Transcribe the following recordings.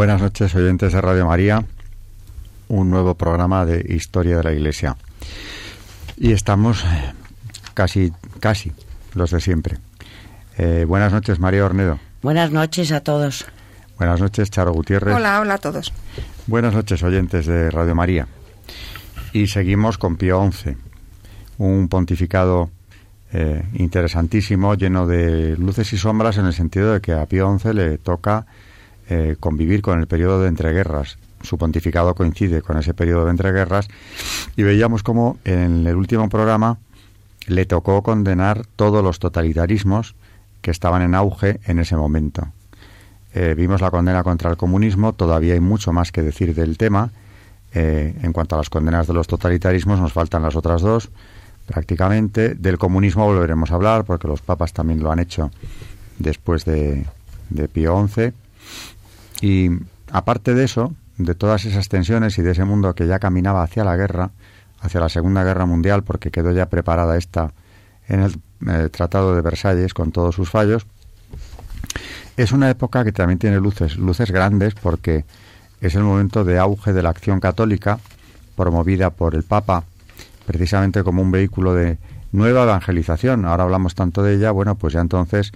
Buenas noches, oyentes de Radio María. Un nuevo programa de Historia de la Iglesia. Y estamos eh, casi, casi los de siempre. Eh, buenas noches, María Ornedo. Buenas noches a todos. Buenas noches, Charo Gutiérrez. Hola, hola a todos. Buenas noches, oyentes de Radio María. Y seguimos con Pío XI, un pontificado eh, interesantísimo, lleno de luces y sombras, en el sentido de que a Pío XI le toca eh, convivir con el periodo de entreguerras. Su pontificado coincide con ese periodo de entreguerras y veíamos como en el último programa le tocó condenar todos los totalitarismos que estaban en auge en ese momento. Eh, vimos la condena contra el comunismo, todavía hay mucho más que decir del tema. Eh, en cuanto a las condenas de los totalitarismos, nos faltan las otras dos, prácticamente. Del comunismo volveremos a hablar, porque los papas también lo han hecho después de, de Pío XI. Y aparte de eso, de todas esas tensiones y de ese mundo que ya caminaba hacia la guerra, hacia la Segunda Guerra Mundial, porque quedó ya preparada esta en el, Tratado de Versalles con todos sus fallos, es una época que también tiene luces, luces grandes, porque es el momento de auge de la acción católica, promovida por el Papa, precisamente como un vehículo de nueva evangelización. Ahora hablamos tanto de ella, bueno, pues ya entonces,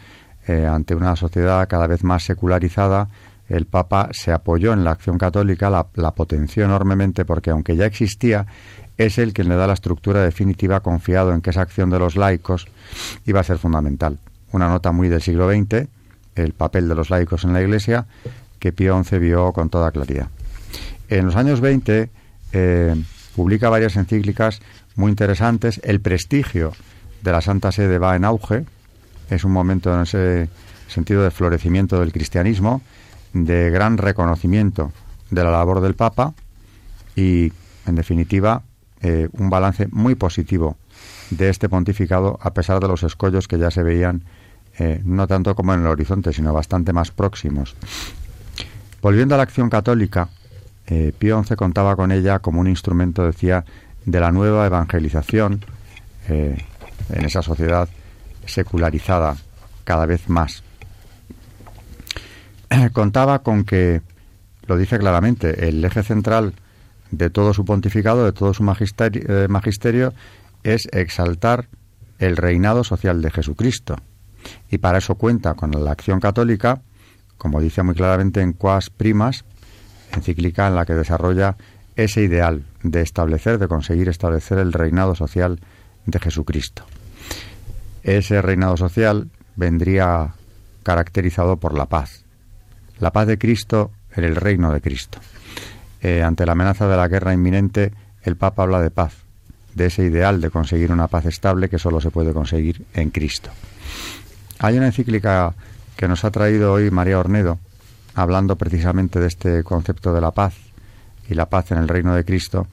eh, ante una sociedad cada vez más secularizada, el Papa se apoyó en la acción católica, la, potenció enormemente porque aunque ya existía, es él quien le da la estructura definitiva confiado en que esa acción de los laicos iba a ser fundamental. Una nota muy del siglo XX, el papel de los laicos en la Iglesia, que Pío XI vio con toda claridad. En los años 20 eh, publica varias encíclicas muy interesantes. El prestigio de la Santa Sede va en auge. Es un momento en ese sentido de florecimiento del cristianismo de gran reconocimiento de la labor del Papa y, en definitiva, eh, un balance muy positivo de este pontificado a pesar de los escollos que ya se veían eh, no tanto como en el horizonte, sino bastante más próximos. Volviendo a la acción católica, eh, Pío XI contaba con ella como un instrumento, decía, de la nueva evangelización en esa sociedad secularizada cada vez más. contaba con que, lo dice claramente, el eje central de todo su pontificado, de todo su eh, magisterio, es exaltar el reinado social de Jesucristo. Y para eso cuenta con la acción católica, como dice muy claramente en Quas Primas, encíclica en la que desarrolla ese ideal de establecer, de conseguir establecer el reinado social de Jesucristo. Ese reinado social vendría caracterizado por la paz, la paz de Cristo en el reino de Cristo. Eh, ante la amenaza de la guerra inminente, el Papa habla de paz, de ese ideal de conseguir una paz estable que solo se puede conseguir en Cristo. Hay una encíclica que nos ha traído hoy María Ornedo, hablando precisamente de este concepto de la paz y la paz en el reino de Cristo,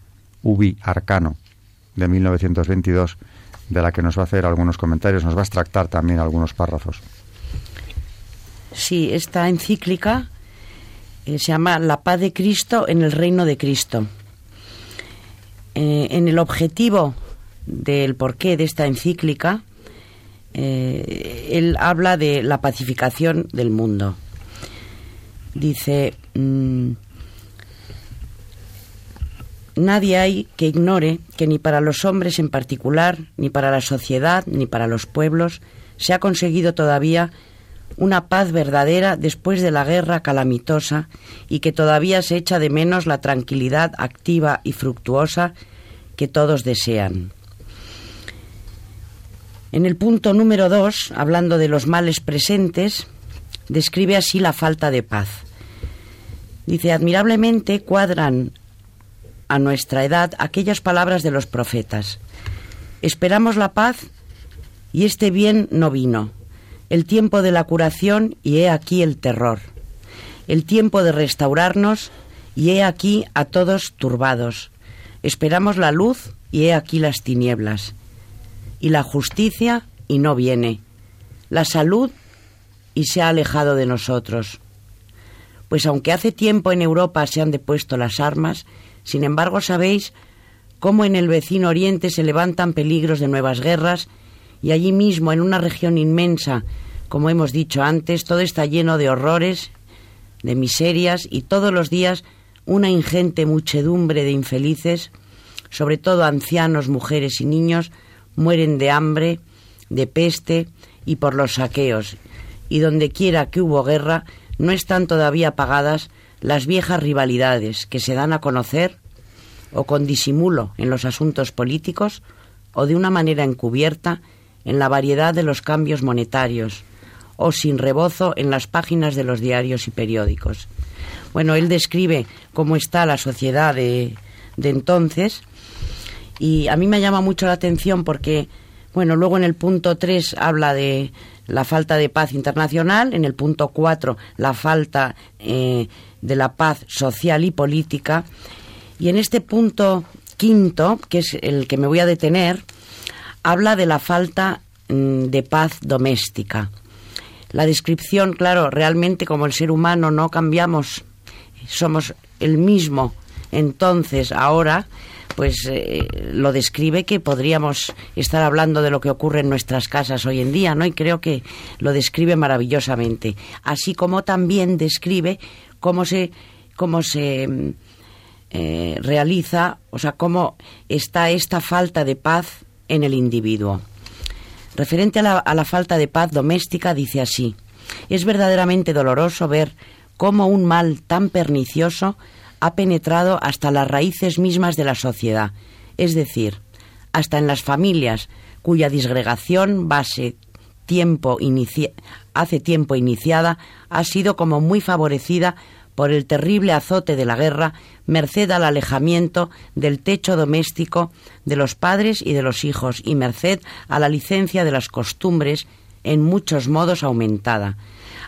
Ubi Arcano, de 1922, de la que nos va a hacer algunos comentarios, nos va a extractar también algunos párrafos. Sí, esta encíclica eh, se llama La paz de Cristo en el reino de Cristo. Eh, en el objetivo del porqué de esta encíclica, eh, él habla de la pacificación del mundo. Dice, mm, nadie hay que ignore que ni para los hombres en particular, ni para la sociedad, ni para los pueblos, se ha conseguido todavía una paz verdadera después de la guerra calamitosa y que todavía se echa de menos la tranquilidad activa y fructuosa que todos desean. En el punto número dos, hablando de los males presentes, describe así la falta de paz. Dice, admirablemente cuadran a nuestra edad aquellas palabras de los profetas. Esperamos la paz y este bien no vino. El tiempo de la curación y he aquí el terror. El tiempo de restaurarnos y he aquí a todos turbados. Esperamos la luz y he aquí las tinieblas. Y la justicia y no viene. La salud y se ha alejado de nosotros. Pues aunque hace tiempo en Europa se han depuesto las armas, sin embargo sabéis cómo en el vecino oriente se levantan peligros de nuevas guerras y allí mismo, en una región inmensa, como hemos dicho antes, todo está lleno de horrores, de miserias y todos los días una ingente muchedumbre de infelices, sobre todo ancianos, mujeres y niños, mueren de hambre, de peste y por los saqueos. Y donde quiera que hubo guerra, no están todavía apagadas las viejas rivalidades que se dan a conocer o con disimulo en los asuntos políticos o de una manera encubierta en la variedad de los cambios monetarios o sin rebozo en las páginas de los diarios y periódicos. Bueno, él describe cómo está la sociedad de, de entonces y a mí me llama mucho la atención porque, bueno, luego en el punto 3 habla de la falta de paz internacional, en el punto 4 la falta eh, de la paz social y política y en este punto quinto, que es el que me voy a detener, habla de la falta mm, de paz doméstica. La descripción, claro, realmente como el ser humano no cambiamos, somos el mismo entonces, ahora, pues eh, lo describe que podríamos estar hablando de lo que ocurre en nuestras casas hoy en día, ¿no? Y creo que lo describe maravillosamente. Así como también describe cómo se, cómo se mm, eh, realiza, o sea, cómo está esta falta de paz en el individuo. Referente a la, a la falta de paz doméstica, dice así, es verdaderamente doloroso ver cómo un mal tan pernicioso ha penetrado hasta las raíces mismas de la sociedad, es decir, hasta en las familias cuya disgregación base tiempo hace tiempo iniciada ha sido como muy favorecida por el terrible azote de la guerra, merced al alejamiento del techo doméstico de los padres y de los hijos, y merced a la licencia de las costumbres, en muchos modos aumentada.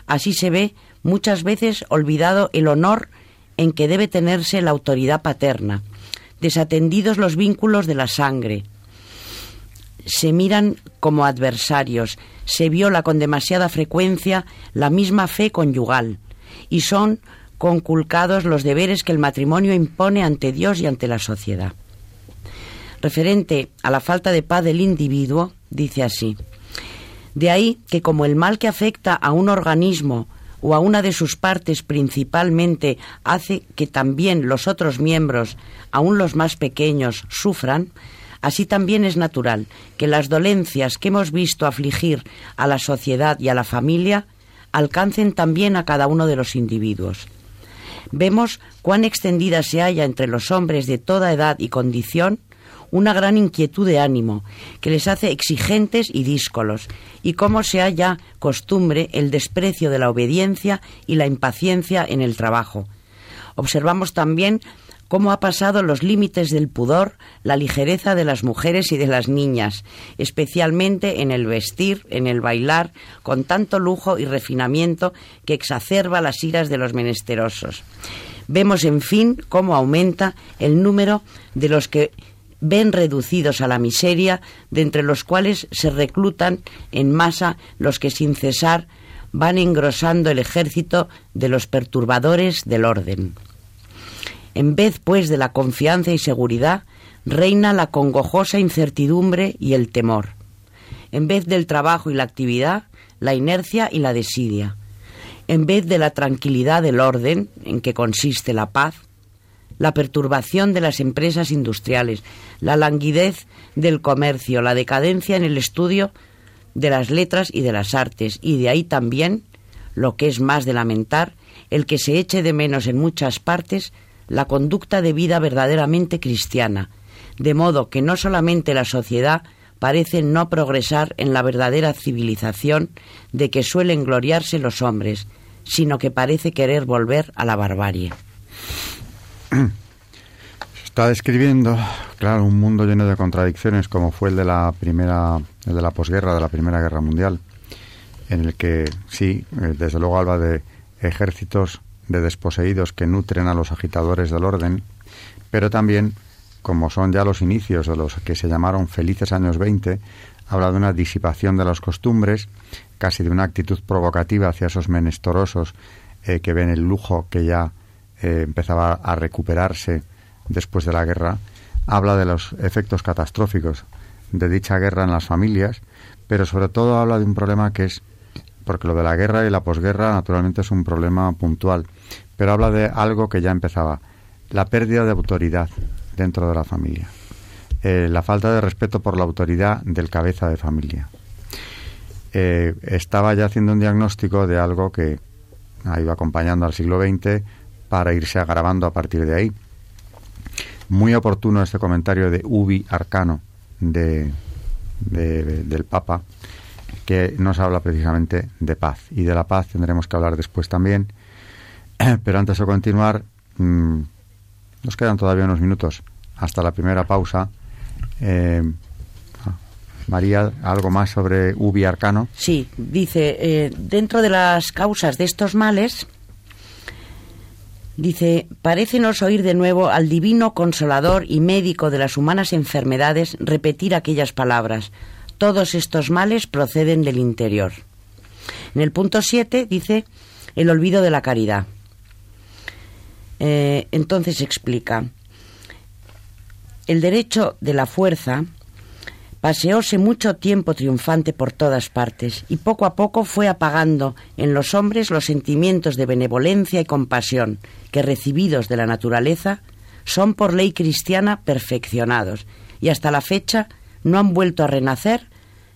Así se ve muchas veces olvidado el honor en que debe tenerse la autoridad paterna, desatendidos los vínculos de la sangre. Se miran como adversarios, se viola con demasiada frecuencia la misma fe conyugal, y son conculcados los deberes que el matrimonio impone ante Dios y ante la sociedad. Referente a la falta de paz del individuo, dice así, de ahí que como el mal que afecta a un organismo o a una de sus partes principalmente hace que también los otros miembros, aun los más pequeños, sufran, así también es natural que las dolencias que hemos visto afligir a la sociedad y a la familia alcancen también a cada uno de los individuos vemos cuán extendida se halla entre los hombres de toda edad y condición una gran inquietud de ánimo que les hace exigentes y díscolos, y cómo se halla costumbre el desprecio de la obediencia y la impaciencia en el trabajo. Observamos también cómo ha pasado los límites del pudor la ligereza de las mujeres y de las niñas, especialmente en el vestir, en el bailar, con tanto lujo y refinamiento que exacerba las iras de los menesterosos. Vemos, en fin, cómo aumenta el número de los que ven reducidos a la miseria, de entre los cuales se reclutan en masa los que sin cesar van engrosando el ejército de los perturbadores del orden. En vez, pues, de la confianza y seguridad, reina la congojosa incertidumbre y el temor. En vez del trabajo y la actividad, la inercia y la desidia. En vez de la tranquilidad del orden, en que consiste la paz, la perturbación de las empresas industriales, la languidez del comercio, la decadencia en el estudio de las letras y de las artes, y de ahí también, lo que es más de lamentar, el que se eche de menos en muchas partes la conducta de vida verdaderamente cristiana, de modo que no solamente la sociedad parece no progresar en la verdadera civilización de que suelen gloriarse los hombres, sino que parece querer volver a la barbarie. Está describiendo, claro, un mundo lleno de contradicciones como fue el de la primera, el de la posguerra, de la Primera Guerra Mundial, en el que sí, eh, desde luego habla de ejércitos de desposeídos que nutren a los agitadores del orden, pero también, como son ya los inicios de los que se llamaron felices años 20, habla de una disipación de las costumbres, casi de una actitud provocativa hacia esos menestorosos eh, que ven el lujo que ya eh, empezaba a recuperarse después de la guerra, habla de los efectos catastróficos de dicha guerra en las familias, pero sobre todo habla de un problema que es, porque lo de la guerra y la posguerra naturalmente es un problema puntual, pero habla de algo que ya empezaba, la pérdida de autoridad dentro de la familia, eh, la falta de respeto por la autoridad del cabeza de familia. Eh, estaba ya haciendo un diagnóstico de algo que ha ido acompañando al siglo XX para irse agravando a partir de ahí. Muy oportuno este comentario de Ubi Arcano de, del Papa, que nos habla precisamente de paz. Y de la paz tendremos que hablar después también. Pero antes de continuar, mm, nos quedan todavía unos minutos hasta la primera pausa. Eh, María, ¿algo más sobre Ubi Arcano? Sí, dice, eh, dentro de las causas de estos males, dice, parécenos oír de nuevo al divino consolador y médico de las humanas enfermedades repetir aquellas palabras. Todos estos males proceden del interior. En el punto 7 dice, el olvido de la caridad. Eh, entonces explica, el derecho de la fuerza paseóse mucho tiempo triunfante por todas partes y poco a poco fue apagando en los hombres los sentimientos de benevolencia y compasión que recibidos de la naturaleza son por ley cristiana perfeccionados y hasta la fecha no han vuelto a renacer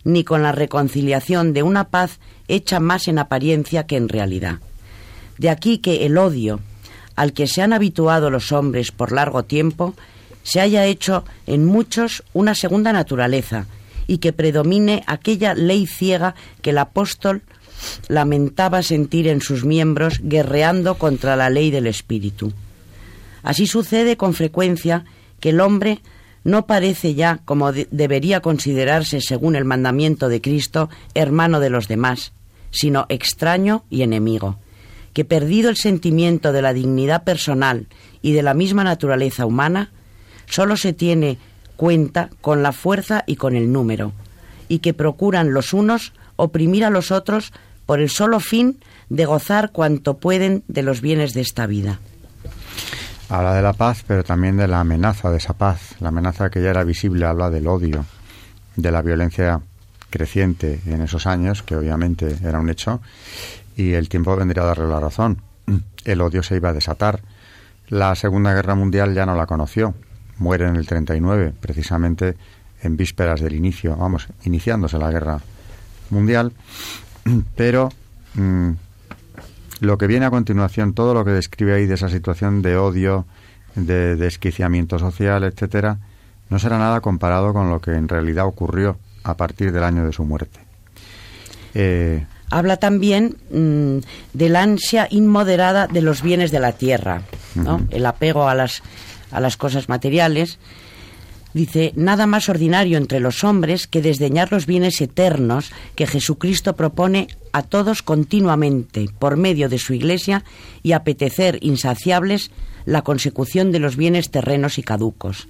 ni con la reconciliación de una paz hecha más en apariencia que en realidad. De aquí que el odio al que se han habituado los hombres por largo tiempo se haya hecho en muchos una segunda naturaleza y que predomine aquella ley ciega que el apóstol lamentaba sentir en sus miembros guerreando contra la ley del espíritu. Así sucede con frecuencia que el hombre no parece ya, como debería considerarse según el mandamiento de Cristo, hermano de los demás, sino extraño y enemigo, que perdido el sentimiento de la dignidad personal y de la misma naturaleza humana, solo se tiene cuenta con la fuerza y con el número, y que procuran los unos oprimir a los otros por el solo fin de gozar cuanto pueden de los bienes de esta vida. Habla de la paz, pero también de la amenaza de esa paz. La amenaza que ya era visible habla del odio, de la violencia creciente en esos años, que obviamente era un hecho, y el tiempo vendría a darle la razón. El odio se iba a desatar. La Segunda Guerra Mundial ya no la conoció, muere en el 39, precisamente en vísperas del inicio, vamos, iniciándose la guerra mundial, pero mm, lo que viene a continuación, todo lo que describe ahí de esa situación de odio, de desquiciamiento social, etcétera, no será nada comparado con lo que en realidad ocurrió a partir del año de su muerte. Eh, Habla también mm, de la ansia inmoderada de los bienes de la tierra, ¿no? el apego a las a las cosas materiales, dice, nada más ordinario entre los hombres que desdeñar los bienes eternos que Jesucristo propone a todos continuamente por medio de su Iglesia y apetecer insaciables la consecución de los bienes terrenos y caducos.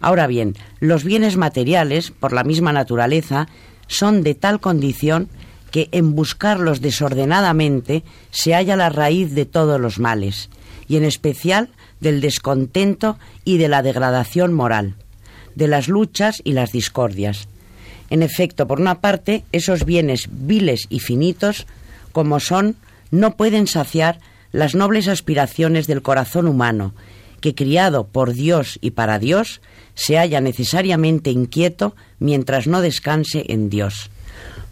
Ahora bien, los bienes materiales, por la misma naturaleza, son de tal condición que en buscarlos desordenadamente se halla la raíz de todos los males, y en especial del descontento y de la degradación moral, de las luchas y las discordias. En efecto, por una parte, esos bienes viles y finitos, como son, no pueden saciar las nobles aspiraciones del corazón humano, que criado por Dios y para Dios, se halla necesariamente inquieto mientras no descanse en Dios.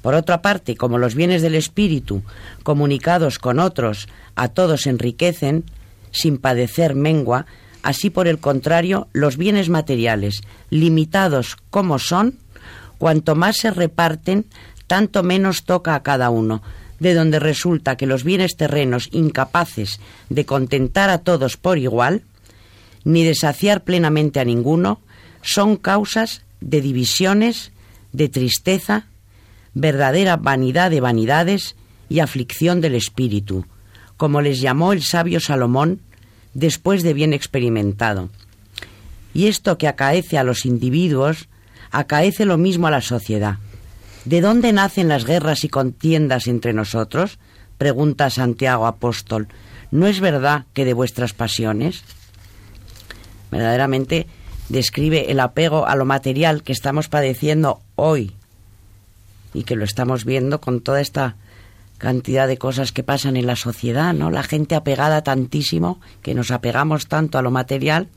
Por otra parte, como los bienes del espíritu, comunicados con otros, a todos enriquecen, sin padecer mengua, así por el contrario, los bienes materiales, limitados como son, cuanto más se reparten, tanto menos toca a cada uno, de donde resulta que los bienes terrenos incapaces de contentar a todos por igual, ni de saciar plenamente a ninguno, son causas de divisiones, de tristeza, verdadera vanidad de vanidades y aflicción del espíritu, como les llamó el sabio Salomón después de bien experimentado. Y esto que acaece a los individuos, acaece lo mismo a la sociedad. ¿De dónde nacen las guerras y contiendas entre nosotros? pregunta Santiago Apóstol. ¿No es verdad que de vuestras pasiones? Verdaderamente describe el apego a lo material que estamos padeciendo hoy y que lo estamos viendo con toda esta cantidad de cosas que pasan en la sociedad, ¿no? La gente apegada tantísimo, que nos apegamos tanto a lo material.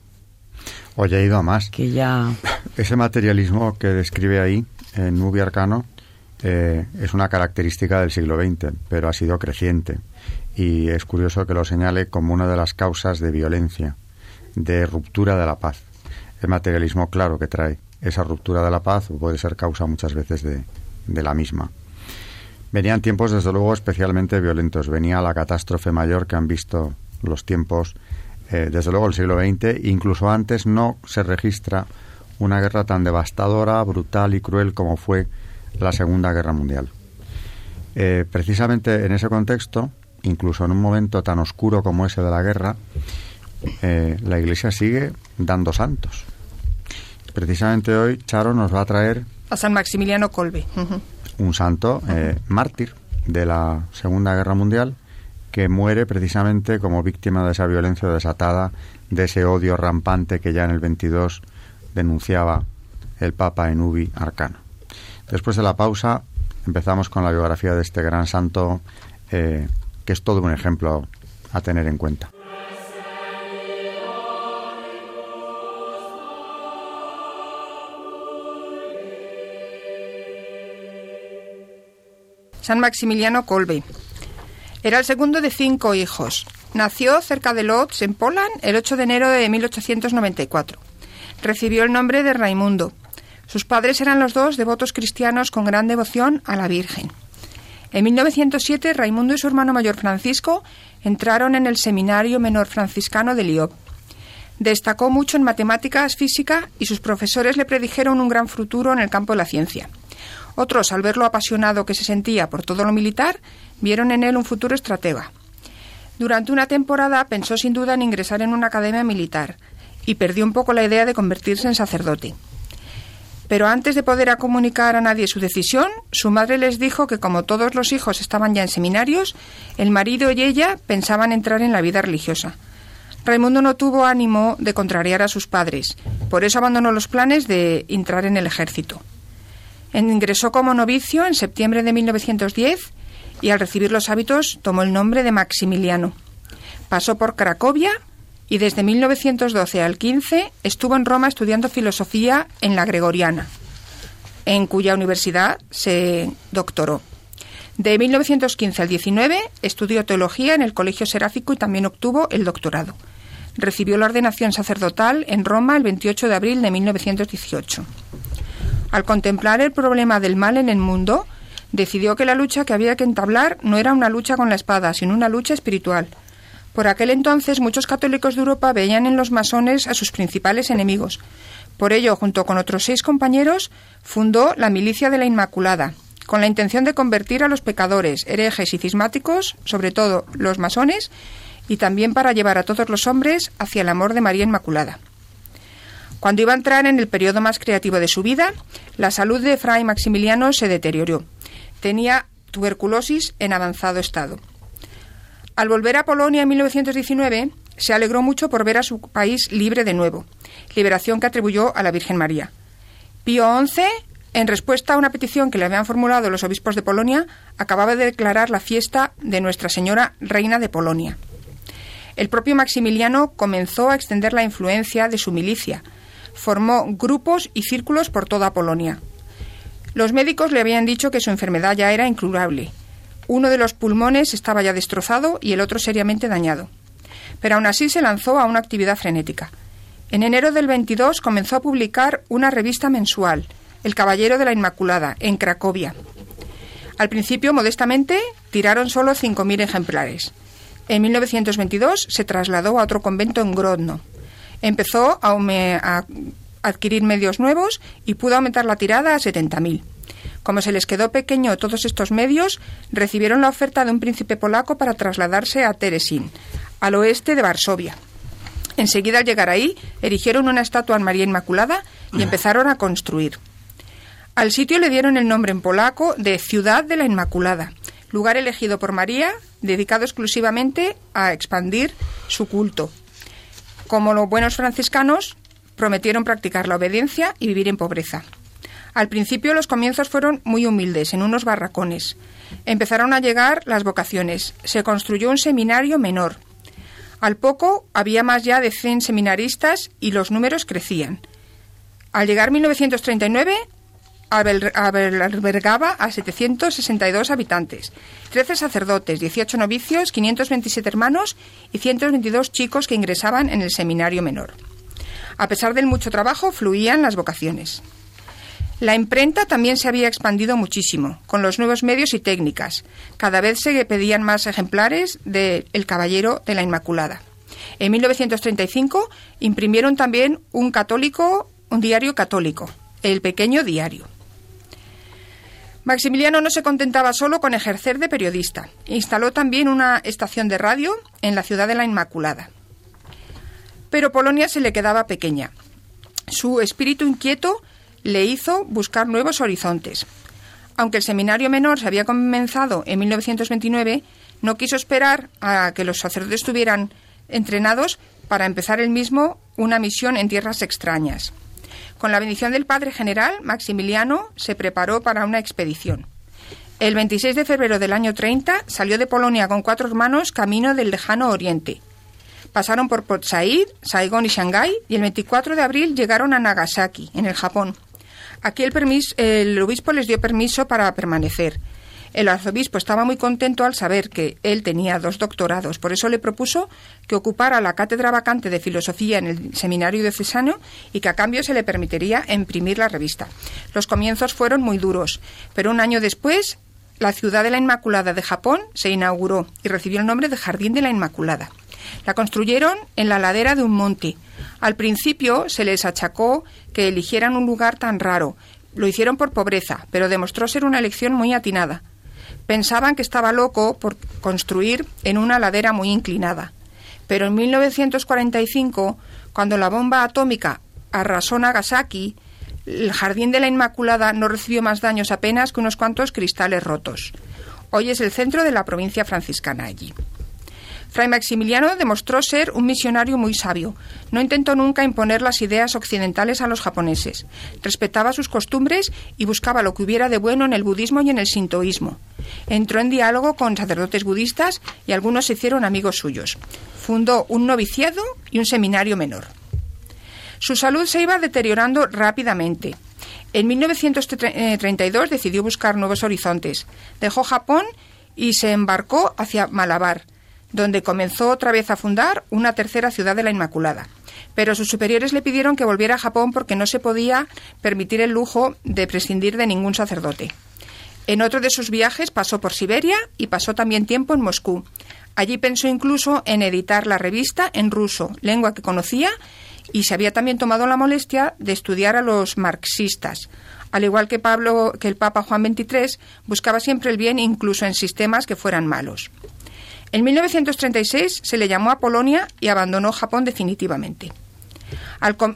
Oye, ha ido a más. Que ya... Ese materialismo que describe ahí, en Nubi Arcano, eh, es una característica del siglo XX, pero ha sido creciente. Y es curioso que lo señale como una de las causas de violencia, de ruptura de la paz. El materialismo, claro que trae esa ruptura de la paz, puede ser causa muchas veces de, de la misma. Venían tiempos, desde luego, especialmente violentos. Venía la catástrofe mayor que han visto los tiempos, eh, desde luego, el siglo XX. Incluso antes no se registra una guerra tan devastadora, brutal y cruel como fue la Segunda Guerra Mundial. Eh, precisamente en ese contexto, incluso en un momento tan oscuro como ese de la guerra, eh, la Iglesia sigue dando santos. Precisamente hoy Charo nos va a traer a San Maximiliano Colbe. Un santo eh, mártir de la Segunda Guerra Mundial que muere precisamente como víctima de esa violencia desatada, de ese odio rampante que ya en el 22 denunciaba el Papa en Ubi Arcano. Después de la pausa empezamos con la biografía de este gran santo eh, que es todo un ejemplo a tener en cuenta. San Maximiliano Kolbe. Era el segundo de cinco hijos. Nació cerca de Lodz, en Poland, el 8 de enero de 1894. Recibió el nombre de Raimundo. Sus padres eran los dos devotos cristianos con gran devoción a la Virgen. En 1907, Raimundo y su hermano mayor Francisco entraron en el Seminario Menor Franciscano de Lyon. Destacó mucho en matemáticas, física y sus profesores le predijeron un gran futuro en el campo de la ciencia. Otros, al ver lo apasionado que se sentía por todo lo militar, vieron en él un futuro estratega. Durante una temporada pensó sin duda en ingresar en una academia militar y perdió un poco la idea de convertirse en sacerdote. Pero antes de poder comunicar a nadie su decisión, su madre les dijo que como todos los hijos estaban ya en seminarios, el marido y ella pensaban entrar en la vida religiosa. Raimundo no tuvo ánimo de contrariar a sus padres, por eso abandonó los planes de entrar en el ejército. Ingresó como novicio en septiembre de 1910 y al recibir los hábitos tomó el nombre de Maximiliano. Pasó por Cracovia y desde 1912 al 15 estuvo en Roma estudiando filosofía en la Gregoriana, en cuya universidad se doctoró. De 1915 al 19 estudió teología en el Colegio Seráfico y también obtuvo el doctorado. Recibió la ordenación sacerdotal en Roma el 28 de abril de 1918. Al contemplar el problema del mal en el mundo, decidió que la lucha que había que entablar no era una lucha con la espada, sino una lucha espiritual. Por aquel entonces muchos católicos de Europa veían en los masones a sus principales enemigos. Por ello, junto con otros seis compañeros, fundó la Milicia de la Inmaculada, con la intención de convertir a los pecadores, herejes y cismáticos, sobre todo los masones, y también para llevar a todos los hombres hacia el amor de María Inmaculada. Cuando iba a entrar en el periodo más creativo de su vida, la salud de Fray Maximiliano se deterioró. Tenía tuberculosis en avanzado estado. Al volver a Polonia en 1919, se alegró mucho por ver a su país libre de nuevo, liberación que atribuyó a la Virgen María. Pío XI, en respuesta a una petición que le habían formulado los obispos de Polonia, acababa de declarar la fiesta de Nuestra Señora Reina de Polonia. El propio Maximiliano comenzó a extender la influencia de su milicia, formó grupos y círculos por toda Polonia. Los médicos le habían dicho que su enfermedad ya era incurable. Uno de los pulmones estaba ya destrozado y el otro seriamente dañado. Pero aún así se lanzó a una actividad frenética. En enero del 22 comenzó a publicar una revista mensual, El Caballero de la Inmaculada, en Cracovia. Al principio, modestamente, tiraron solo 5.000 ejemplares. En 1922 se trasladó a otro convento en Grodno Empezó a, adquirir medios nuevos y pudo aumentar la tirada a 70.000. Como se les quedó pequeño todos estos medios, recibieron la oferta de un príncipe polaco para trasladarse a Teresin, al oeste de Varsovia. Enseguida al llegar ahí, erigieron una estatua a María Inmaculada y empezaron a construir. Al sitio le dieron el nombre en polaco de Ciudad de la Inmaculada, lugar elegido por María, dedicado exclusivamente a expandir su culto. Como los buenos franciscanos, prometieron practicar la obediencia y vivir en pobreza. Al principio los comienzos fueron muy humildes, en unos barracones. Empezaron a llegar las vocaciones. Se construyó un seminario menor. Al poco había más ya de 100 seminaristas y los números crecían. Al llegar 1939 albergaba a 762 habitantes, 13 sacerdotes, 18 novicios, 527 hermanos y 122 chicos que ingresaban en el seminario menor. A pesar del mucho trabajo, fluían las vocaciones. La imprenta también se había expandido muchísimo, con los nuevos medios y técnicas. Cada vez se pedían más ejemplares de El Caballero de la Inmaculada. En 1935 imprimieron también un católico, un diario católico, El Pequeño Diario. Maximiliano no se contentaba solo con ejercer de periodista. Instaló también una estación de radio en la ciudad de la Inmaculada. Pero Polonia se le quedaba pequeña. Su espíritu inquieto le hizo buscar nuevos horizontes. Aunque el seminario menor se había comenzado en 1929, no quiso esperar a que los sacerdotes estuvieran entrenados para empezar él mismo una misión en tierras extrañas. Con la bendición del Padre General, Maximiliano se preparó para una expedición. El 26 de febrero del año 30 salió de Polonia con cuatro hermanos camino del lejano oriente. Pasaron por Port Said, Saigón y Shanghái y el 24 de abril llegaron a Nagasaki, en el Japón. Aquí el, el obispo les dio permiso para permanecer. El arzobispo estaba muy contento al saber que él tenía dos doctorados, por eso le propuso que ocupara la cátedra vacante de filosofía en el seminario diocesano y que a cambio se le permitiría imprimir la revista. Los comienzos fueron muy duros, pero un año después la ciudad de la Inmaculada de Japón se inauguró y recibió el nombre de Jardín de la Inmaculada. La construyeron en la ladera de un monte. Al principio se les achacó que eligieran un lugar tan raro. Lo hicieron por pobreza, pero demostró ser una elección muy atinada. Pensaban que estaba loco por construir en una ladera muy inclinada. Pero en 1945, cuando la bomba atómica arrasó Nagasaki, el Jardín de la Inmaculada no recibió más daños apenas que unos cuantos cristales rotos. Hoy es el centro de la provincia franciscana allí. Fray Maximiliano demostró ser un misionario muy sabio. No intentó nunca imponer las ideas occidentales a los japoneses. Respetaba sus costumbres y buscaba lo que hubiera de bueno en el budismo y en el sintoísmo. Entró en diálogo con sacerdotes budistas y algunos se hicieron amigos suyos. Fundó un noviciado y un seminario menor. Su salud se iba deteriorando rápidamente. En 1932 decidió buscar nuevos horizontes. Dejó Japón y se embarcó hacia Malabar donde comenzó otra vez a fundar una tercera ciudad de la Inmaculada. Pero sus superiores le pidieron que volviera a Japón porque no se podía permitir el lujo de prescindir de ningún sacerdote. En otro de sus viajes pasó por Siberia y pasó también tiempo en Moscú. Allí pensó incluso en editar la revista en ruso, lengua que conocía, y se había también tomado la molestia de estudiar a los marxistas. Al igual que Pablo, que el Papa Juan XXIII, buscaba siempre el bien incluso en sistemas que fueran malos. En 1936 se le llamó a Polonia y abandonó Japón definitivamente.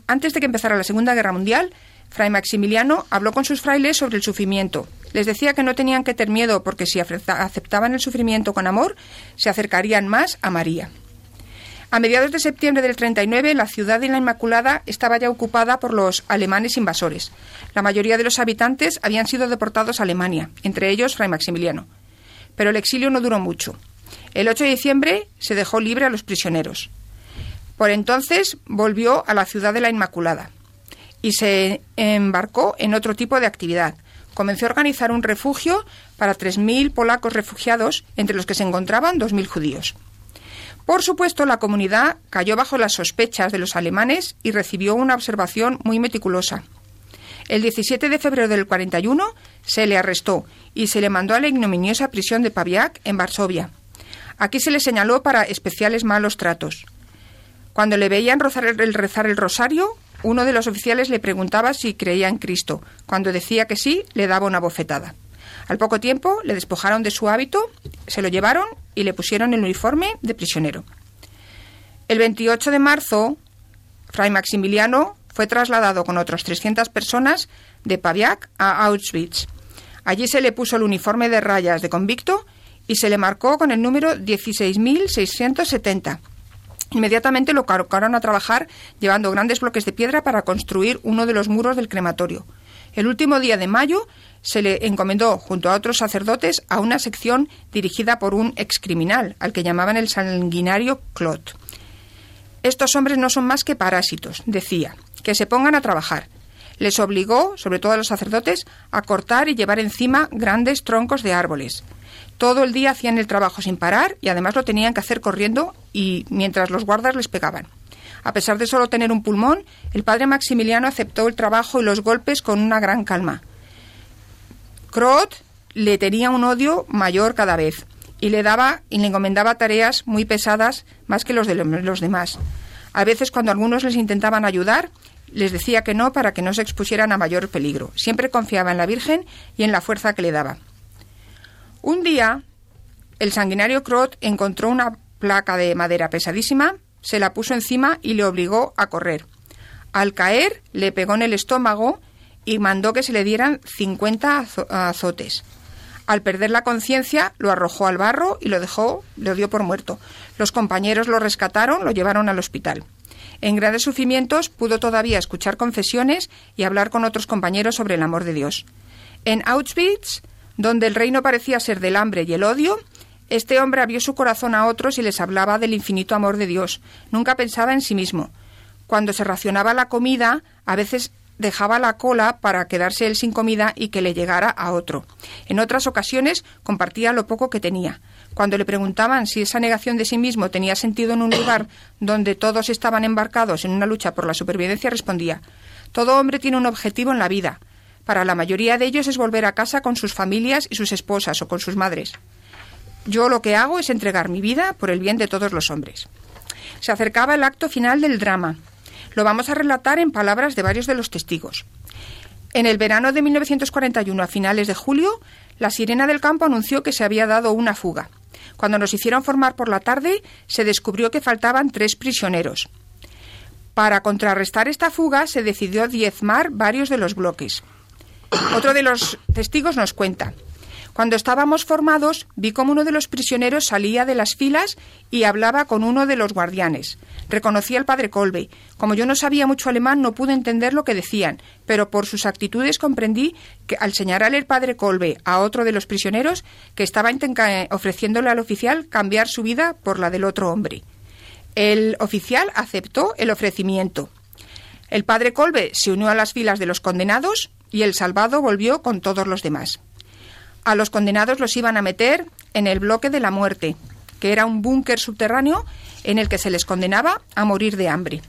antes de que empezara la Segunda Guerra Mundial, Fray Maximiliano habló con sus frailes sobre el sufrimiento. Les decía que no tenían que tener miedo porque si aceptaban el sufrimiento con amor, se acercarían más a María. A mediados de septiembre del 39, la ciudad de la Inmaculada estaba ya ocupada por los alemanes invasores. La mayoría de los habitantes habían sido deportados a Alemania, entre ellos Fray Maximiliano. Pero el exilio no duró mucho. El 8 de diciembre se dejó libre a los prisioneros. Por entonces volvió a la ciudad de la Inmaculada y se embarcó en otro tipo de actividad. Comenzó a organizar un refugio para 3.000 polacos refugiados, entre los que se encontraban 2.000 judíos. Por supuesto, la comunidad cayó bajo las sospechas de los alemanes y recibió una observación muy meticulosa. El 17 de febrero del 41 se le arrestó y se le mandó a la ignominiosa prisión de Paviak en Varsovia. Aquí se le señaló para especiales malos tratos. Cuando le veían rezar el, rosario, uno de los oficiales le preguntaba si creía en Cristo. Cuando decía que sí, le daba una bofetada. Al poco tiempo le despojaron de su hábito, se lo llevaron y le pusieron el uniforme de prisionero. El 28 de marzo, Fray Maximiliano fue trasladado con otras 300 personas de Paviak a Auschwitz. Allí se le puso el uniforme de rayas de convicto y se le marcó con el número 16.670. Inmediatamente lo colocaron a trabajar llevando grandes bloques de piedra para construir uno de los muros del crematorio. El último día de mayo se le encomendó, junto a otros sacerdotes, a una sección dirigida por un excriminal, al que llamaban el sanguinario Clot. Estos hombres no son más que parásitos, decía, que se pongan a trabajar. Les obligó, sobre todo a los sacerdotes, a cortar y llevar encima grandes troncos de árboles. Todo el día hacían el trabajo sin parar y además lo tenían que hacer corriendo y mientras los guardas les pegaban. A pesar de solo tener un pulmón, el padre Maximiliano aceptó el trabajo y los golpes con una gran calma. Crot le tenía un odio mayor cada vez y le daba y le encomendaba tareas muy pesadas más que los de los demás. A veces cuando algunos les intentaban ayudar, les decía que no para que no se expusieran a mayor peligro. Siempre confiaba en la Virgen y en la fuerza que le daba. Un día, el sanguinario Crot encontró una placa de madera pesadísima, se la puso encima y le obligó a correr. Al caer, le pegó en el estómago y mandó que se le dieran 50 azotes. Al perder la conciencia, lo arrojó al barro y lo dejó, lo dio por muerto. Los compañeros lo rescataron, lo llevaron al hospital. En grandes sufrimientos pudo todavía escuchar confesiones y hablar con otros compañeros sobre el amor de Dios. En Auschwitz donde el reino parecía ser del hambre y el odio, este hombre abrió su corazón a otros y les hablaba del infinito amor de Dios. Nunca pensaba en sí mismo. Cuando se racionaba la comida, a veces dejaba la cola para quedarse él sin comida y que le llegara a otro. En otras ocasiones compartía lo poco que tenía. Cuando le preguntaban si esa negación de sí mismo tenía sentido en un lugar donde todos estaban embarcados en una lucha por la supervivencia, respondía Todo hombre tiene un objetivo en la vida. Para la mayoría de ellos es volver a casa con sus familias y sus esposas o con sus madres. Yo lo que hago es entregar mi vida por el bien de todos los hombres. Se acercaba el acto final del drama. Lo vamos a relatar en palabras de varios de los testigos. En el verano de 1941, a finales de julio, la sirena del campo anunció que se había dado una fuga. Cuando nos hicieron formar por la tarde, se descubrió que faltaban tres prisioneros. Para contrarrestar esta fuga, se decidió diezmar varios de los bloques. Otro de los testigos nos cuenta. Cuando estábamos formados, vi cómo uno de los prisioneros salía de las filas y hablaba con uno de los guardianes. Reconocí al padre Colbe. Como yo no sabía mucho alemán, no pude entender lo que decían, pero por sus actitudes comprendí que al señalar el padre Colbe a otro de los prisioneros, que estaba ofreciéndole al oficial cambiar su vida por la del otro hombre. El oficial aceptó el ofrecimiento. El padre Colbe se unió a las filas de los condenados y el salvado volvió con todos los demás. A los condenados los iban a meter en el bloque de la muerte, que era un búnker subterráneo en el que se les condenaba a morir de hambre.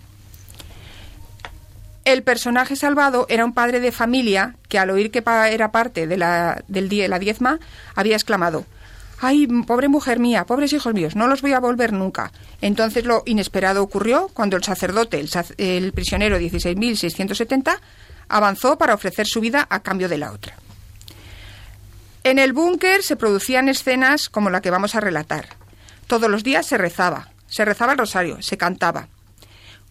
El personaje salvado era un padre de familia que al oír que era parte de la, la diezma había exclamado ¡Ay, pobre mujer mía, pobres hijos míos, no los voy a volver nunca! Entonces lo inesperado ocurrió cuando el sacerdote, el, el prisionero 16.670, avanzó para ofrecer su vida a cambio de la otra. En el búnker se producían escenas como la que vamos a relatar. Todos los días se rezaba, se rezaba el rosario, se cantaba.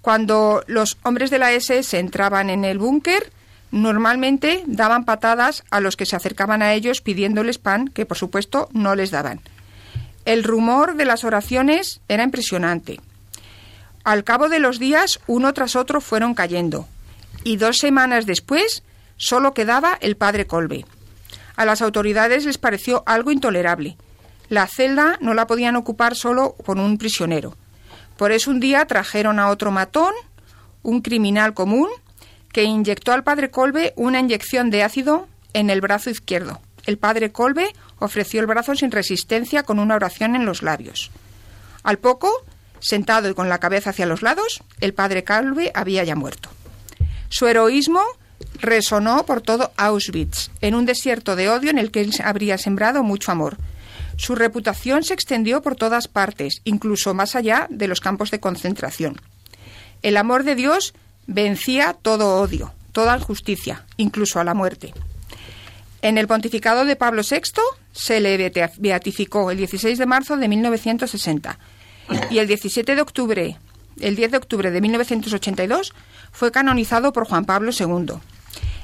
Cuando los hombres de la SS entraban en el búnker, normalmente daban patadas a los que se acercaban a ellos pidiéndoles pan, que por supuesto no les daban. El rumor de las oraciones era impresionante. Al cabo de los días, uno tras otro fueron cayendo y dos semanas después solo quedaba el padre Colbe. A las autoridades les pareció algo intolerable. La celda no la podían ocupar solo con un prisionero. Por eso un día trajeron a otro matón, un criminal común, que inyectó al padre Colbe una inyección de ácido en el brazo izquierdo. El padre Colbe ofreció el brazo sin resistencia con una oración en los labios. Al poco, sentado y con la cabeza hacia los lados, el padre Colbe había ya muerto. Su heroísmo resonó por todo Auschwitz, en un desierto de odio en el que habría sembrado mucho amor. Su reputación se extendió por todas partes, incluso más allá de los campos de concentración. El amor de Dios vencía todo odio, toda injusticia, incluso a la muerte. En el pontificado de Pablo VI se le beatificó el 16 de marzo de 1960 y el 17 de octubre, el 10 de octubre de 1982 fue canonizado por Juan Pablo II.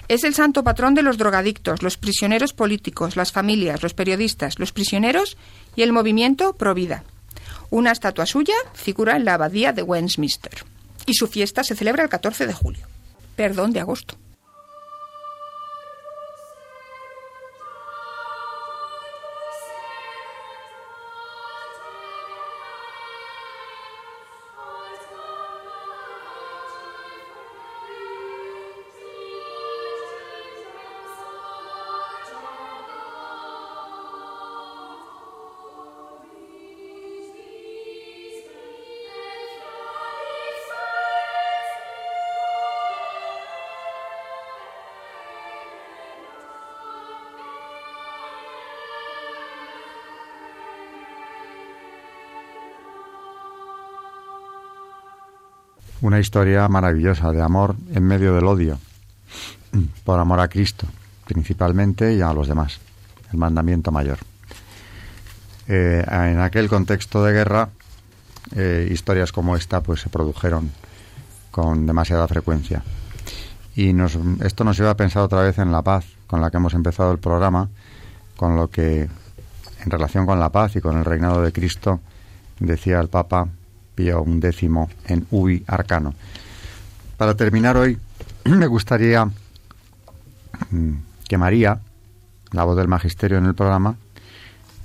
Es el santo patrón de los drogadictos, los prisioneros políticos, las familias, los periodistas, los prisioneros y el movimiento Provida. Una estatua suya figura en la abadía de Westminster y su fiesta se celebra el 14 de julio. Perdón, de agosto. Una historia maravillosa de amor en medio del odio, por amor a Cristo principalmente y a los demás, el mandamiento mayor. Eh, en aquel contexto de guerra, eh, historias como esta pues se produjeron con demasiada frecuencia. Y nos, esto nos lleva a pensar otra vez en la paz con la que hemos empezado el programa, con lo que en relación con la paz y con el reinado de Cristo decía el Papa Pío XI en Ubi Arcano. Para terminar hoy, me gustaría mm, que María, la voz del Magisterio en el programa,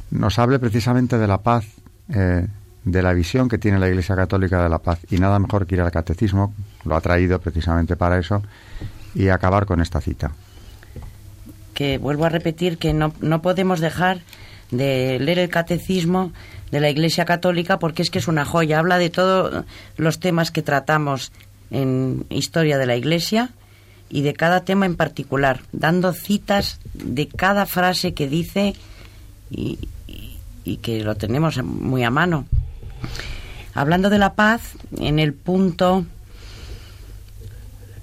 nos hable precisamente de la paz, eh, de la visión que tiene la Iglesia Católica de la paz. Y nada mejor que ir al catecismo, lo ha traído precisamente para eso, y acabar con esta cita. Que vuelvo a repetir que no, no podemos dejar de leer el catecismo de la Iglesia Católica porque es que es una joya. Habla de todos los temas que tratamos en historia de la Iglesia y de cada tema en particular, dando citas de cada frase que dice y, que lo tenemos muy a mano. Hablando de la paz, en el punto,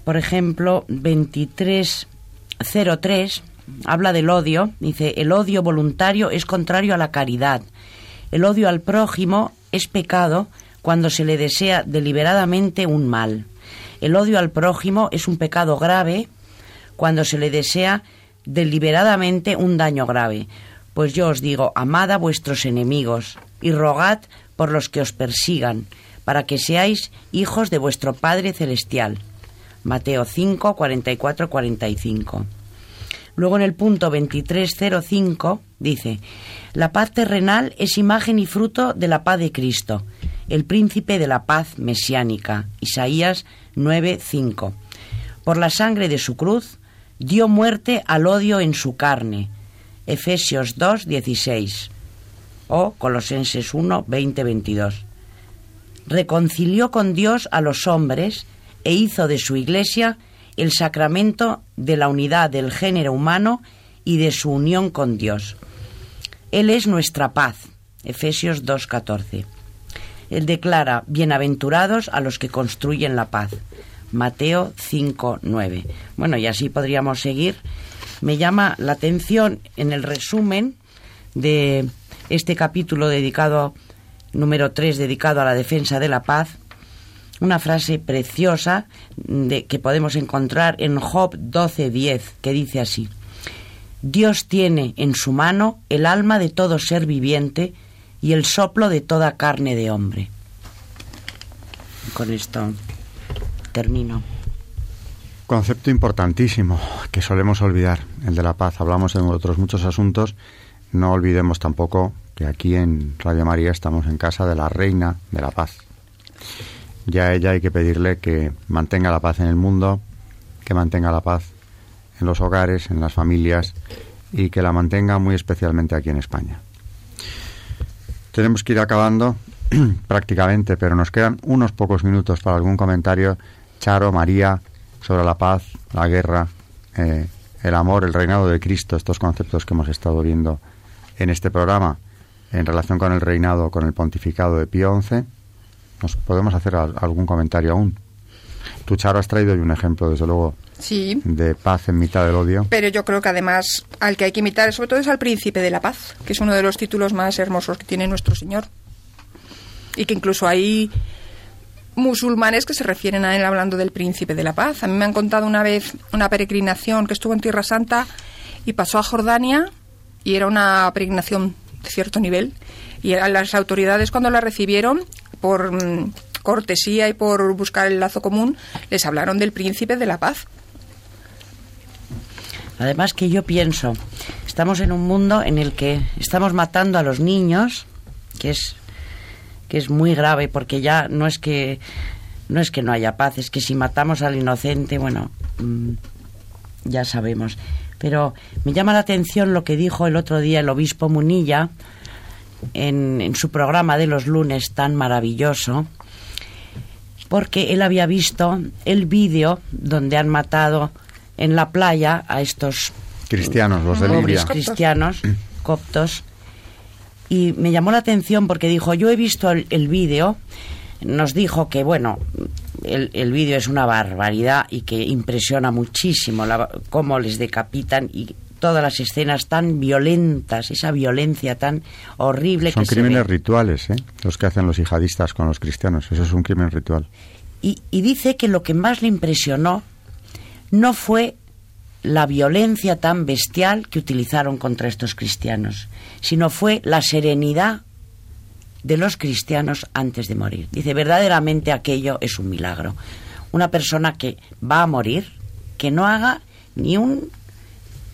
por ejemplo, 2303, habla del odio, dice, el odio voluntario es contrario a la caridad el odio al prójimo es pecado cuando se le desea deliberadamente un mal. El odio al prójimo es un pecado grave cuando se le desea deliberadamente un daño grave. Pues yo os digo, amad a vuestros enemigos y rogad por los que os persigan, para que seáis hijos de vuestro Padre Celestial. Mateo 5, 44, 45. Luego en el punto 2305 dice, la paz terrenal es imagen y fruto de la paz de Cristo, el príncipe de la paz mesiánica. Isaías 9:5. Por la sangre de su cruz dio muerte al odio en su carne. Efesios 2:16 o Colosenses 1, 22. Reconcilió con Dios a los hombres e hizo de su iglesia el sacramento de la unidad del género humano y de su unión con Dios. Él es nuestra paz. Efesios 2.14. Él declara, bienaventurados a los que construyen la paz. Mateo 5.9. Bueno, y así podríamos seguir. Me llama la atención en el resumen de este capítulo dedicado, número 3, dedicado a la defensa de la paz, una frase preciosa que podemos encontrar en Job 12:10, que dice así: Dios tiene en su mano el alma de todo ser viviente y el soplo de toda carne de hombre. Con esto termino. Concepto importantísimo que solemos olvidar, el de la paz. Hablamos en otros muchos asuntos. No olvidemos tampoco que aquí en Radio María estamos en casa de la Reina de la Paz ya a ella hay que pedirle que mantenga la paz en el mundo, que mantenga la paz en los hogares, en las familias y que la mantenga muy especialmente aquí en España. Tenemos que ir acabando prácticamente, pero nos quedan unos pocos minutos para algún comentario. Charo, María, sobre la paz, la guerra, eh, el amor, el reinado de Cristo, estos conceptos que hemos estado viendo en este programa en relación con el reinado, con el pontificado de Pío XI. ¿Nos podemos hacer algún comentario aún? Tu Charo has traído hoy un ejemplo, desde luego, Sí. de paz en mitad del odio. Pero yo creo que además al que hay que imitar sobre todo es al príncipe de la paz, que es uno de los títulos más hermosos que tiene nuestro Señor. Y que incluso hay musulmanes que se refieren a él hablando del príncipe de la paz. A mí me han contado una vez una peregrinación que estuvo en Tierra Santa y pasó a Jordania y era una peregrinación de cierto nivel. Y a las autoridades cuando la recibieron, por mm, cortesía y por buscar el lazo común, les hablaron del príncipe de la paz. Además que yo pienso, estamos en un mundo en el que estamos matando a los niños, que es que es muy grave porque ya no es que no es que no haya paz, es que si matamos al inocente, bueno, mm, ya sabemos. Pero me llama la atención lo que dijo el otro día el obispo Munilla en, en su programa de los lunes tan maravilloso, porque él había visto el vídeo donde han matado en la playa a estos Cristianos, los de pobres Libia. Coptos. cristianos coptos y me llamó la atención porque dijo yo he visto el, el vídeo nos dijo que bueno el, el vídeo es una barbaridad y que impresiona muchísimo la- cómo les decapitan y todas las escenas tan violentas esa violencia tan horrible Son que se crímenes ve. rituales, ¿eh? los que hacen los yihadistas con los cristianos. Eso es un crimen ritual. Y, y dice que lo que más le impresionó no fue la violencia tan bestial que utilizaron contra estos cristianos, sino fue la serenidad de los cristianos antes de morir. Dice, verdaderamente aquello es un milagro. Una persona que va a morir, que no haga ni un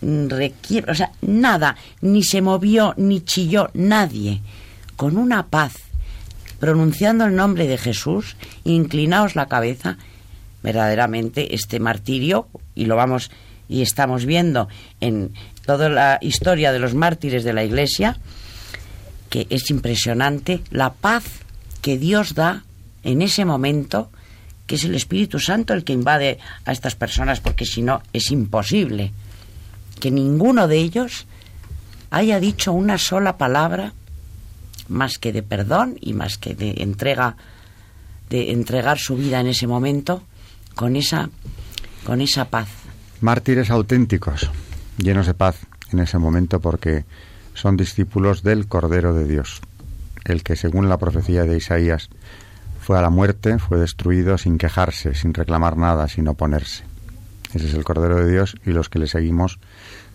requiebro, o sea, nada, ni se movió, ni chilló, nadie, con una paz, pronunciando el nombre de Jesús, inclinaos la cabeza, verdaderamente este martirio, y lo vamos y estamos viendo en toda la historia de los mártires de la Iglesia, que es impresionante la paz que Dios da en ese momento, que es el Espíritu Santo el que invade a estas personas, porque si no es imposible que ninguno de ellos haya dicho una sola palabra más que de perdón y más que de entrega de entregar su vida en ese momento con esa con esa paz. Mártires auténticos, llenos de paz en ese momento porque son discípulos del Cordero de Dios, el que según la profecía de Isaías fue a la muerte, fue destruido sin quejarse, sin reclamar nada, sin oponerse. Ese es el Cordero de Dios y los que le seguimos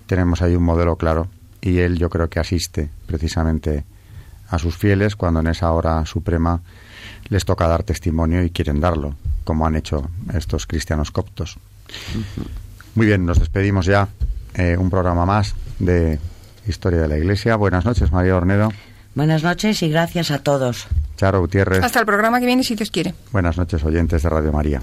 tenemos ahí un modelo claro y él yo creo que asiste precisamente a sus fieles cuando en esa hora suprema les toca dar testimonio y quieren darlo, como han hecho estos cristianos coptos. Muy bien, nos despedimos ya. Eh, un programa más de Historia de la Iglesia. Buenas noches, María Ornedo. Buenas noches y gracias a todos. Charo Gutiérrez. Hasta el programa que viene, si Dios quiere. Buenas noches, oyentes de Radio María.